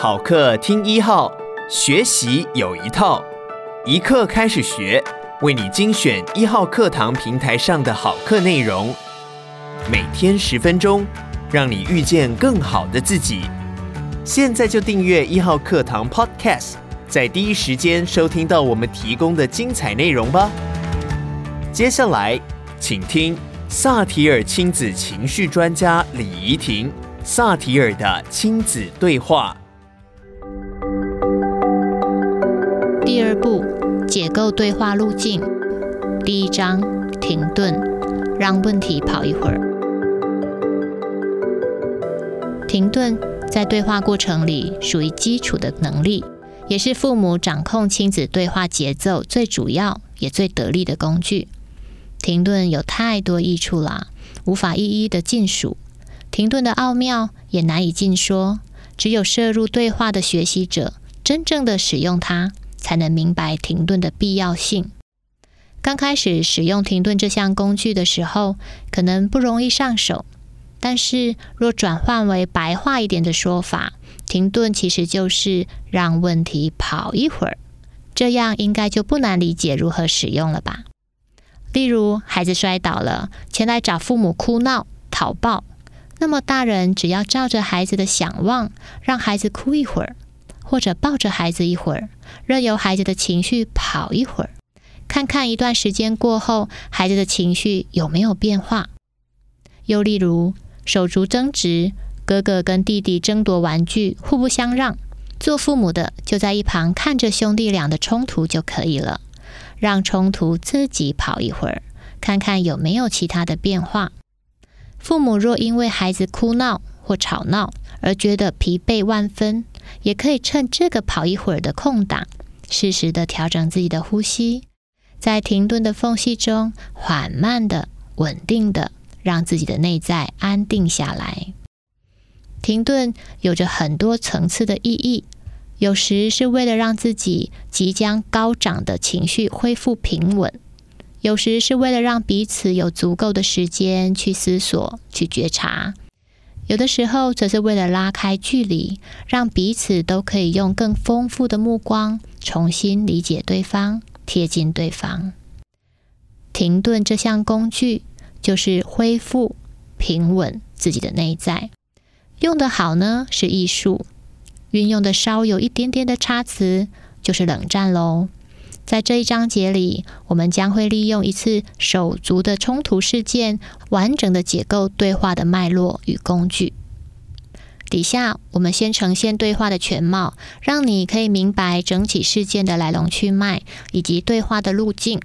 好课听一号，学习有一套，一课开始学，为你精选一号课堂平台上的好课内容，每天十分钟，让你遇见更好的自己。现在就订阅一号课堂 Podcast，在第一时间收听到我们提供的精彩内容吧。接下来，请听萨提尔亲子情绪专家李怡婷。萨提尔的亲子对话。第二步，解构对话路径。第一章，停顿，让问题跑一会儿。停顿在对话过程里属于基础的能力，也是父母掌控亲子对话节奏最主要也最得力的工具。停顿有太多益处啦，无法一一的尽数。停顿的奥妙也难以尽说，只有涉入对话的学习者，真正的使用它，才能明白停顿的必要性。刚开始使用停顿这项工具的时候，可能不容易上手，但是若转换为白话一点的说法，停顿其实就是让问题跑一会儿，这样应该就不难理解如何使用了吧？例如，孩子摔倒了，前来找父母哭闹、讨抱。那么，大人只要照着孩子的想望，让孩子哭一会儿，或者抱着孩子一会儿，任由孩子的情绪跑一会儿，看看一段时间过后，孩子的情绪有没有变化。又例如，手足争执，哥哥跟弟弟争夺玩具，互不相让，做父母的就在一旁看着兄弟俩的冲突就可以了，让冲突自己跑一会儿，看看有没有其他的变化。父母若因为孩子哭闹或吵闹而觉得疲惫万分，也可以趁这个跑一会儿的空档，适时的调整自己的呼吸，在停顿的缝隙中，缓慢的、稳定的让自己的内在安定下来。停顿有着很多层次的意义，有时是为了让自己即将高涨的情绪恢复平稳。有时是为了让彼此有足够的时间去思索、去觉察；有的时候则是为了拉开距离，让彼此都可以用更丰富的目光重新理解对方、贴近对方。停顿这项工具就是恢复、平稳自己的内在。用得好呢，是艺术；运用的稍有一点点的差词，就是冷战喽。在这一章节里，我们将会利用一次手足的冲突事件，完整的解构对话的脉络与工具。底下我们先呈现对话的全貌，让你可以明白整起事件的来龙去脉以及对话的路径。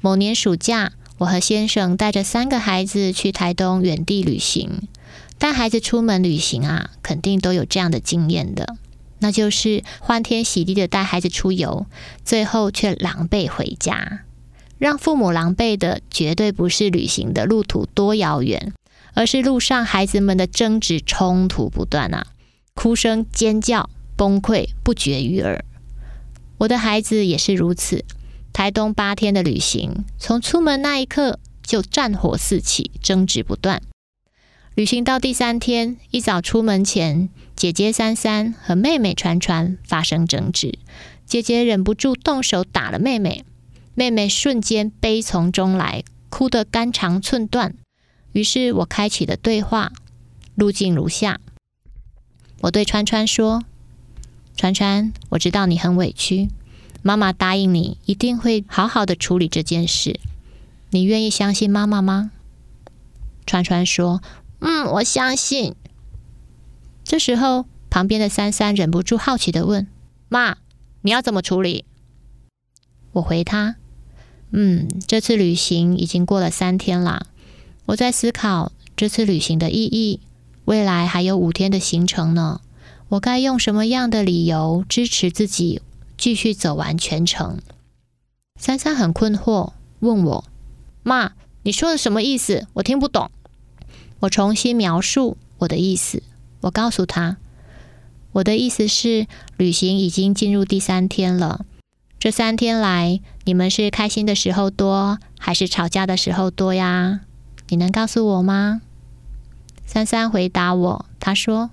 某年暑假，我和先生带着三个孩子去台东远地旅行。带孩子出门旅行啊，肯定都有这样的经验的。那就是欢天喜地的带孩子出游，最后却狼狈回家。让父母狼狈的绝对不是旅行的路途多遥远，而是路上孩子们的争执冲突不断啊，哭声尖叫崩溃不绝于耳。我的孩子也是如此。台东八天的旅行，从出门那一刻就战火四起，争执不断。旅行到第三天，一早出门前，姐姐珊珊和妹妹传传发生争执，姐姐忍不住动手打了妹妹，妹妹瞬间悲从中来，哭得肝肠寸断。于是我开启了对话，路径如下：我对川川说，川川，我知道你很委屈，妈妈答应你一定会好好的处理这件事，你愿意相信妈妈吗？川川说。嗯，我相信。这时候，旁边的三三忍不住好奇的问：“妈，你要怎么处理？”我回他：“嗯，这次旅行已经过了三天了，我在思考这次旅行的意义。未来还有五天的行程呢，我该用什么样的理由支持自己继续走完全程？”三三很困惑，问我：“妈，你说的什么意思？我听不懂。”我重新描述我的意思。我告诉他，我的意思是，旅行已经进入第三天了。这三天来，你们是开心的时候多，还是吵架的时候多呀？你能告诉我吗？三三回答我，他说：“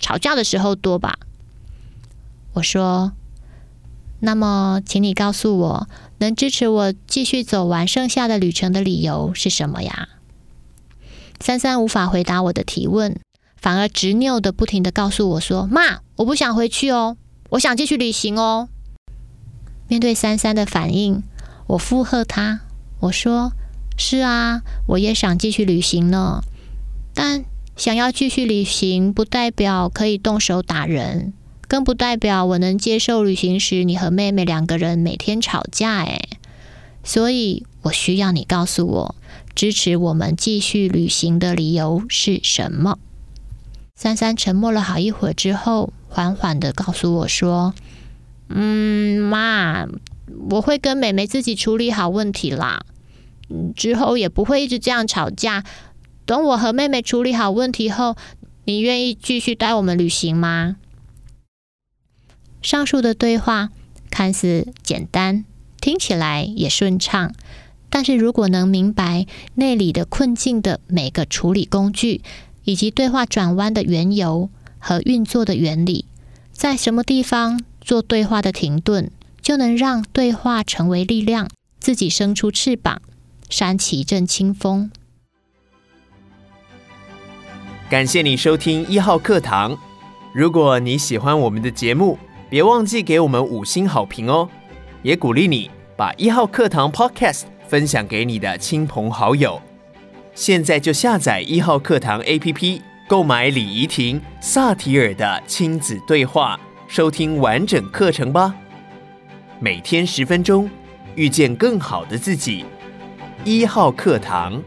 吵架的时候多吧？我说：“那么，请你告诉我，能支持我继续走完剩下的旅程的理由是什么呀？”珊珊无法回答我的提问，反而执拗的不停的告诉我说：“妈，我不想回去哦，我想继续旅行哦。”面对珊珊的反应，我附和她，我说：“是啊，我也想继续旅行呢，但想要继续旅行，不代表可以动手打人，更不代表我能接受旅行时你和妹妹两个人每天吵架。诶，所以我需要你告诉我。”支持我们继续旅行的理由是什么？珊珊沉默了好一会儿之后，缓缓的告诉我说：“嗯，妈，我会跟妹妹自己处理好问题啦。之后也不会一直这样吵架。等我和妹妹处理好问题后，你愿意继续带我们旅行吗？”上述的对话看似简单，听起来也顺畅。但是如果能明白内里的困境的每个处理工具，以及对话转弯的缘由和运作的原理，在什么地方做对话的停顿，就能让对话成为力量，自己生出翅膀，扇起一阵清风。感谢你收听一号课堂。如果你喜欢我们的节目，别忘记给我们五星好评哦，也鼓励你把一号课堂 Podcast。分享给你的亲朋好友，现在就下载一号课堂 APP，购买李怡婷、萨提尔的亲子对话，收听完整课程吧。每天十分钟，遇见更好的自己。一号课堂。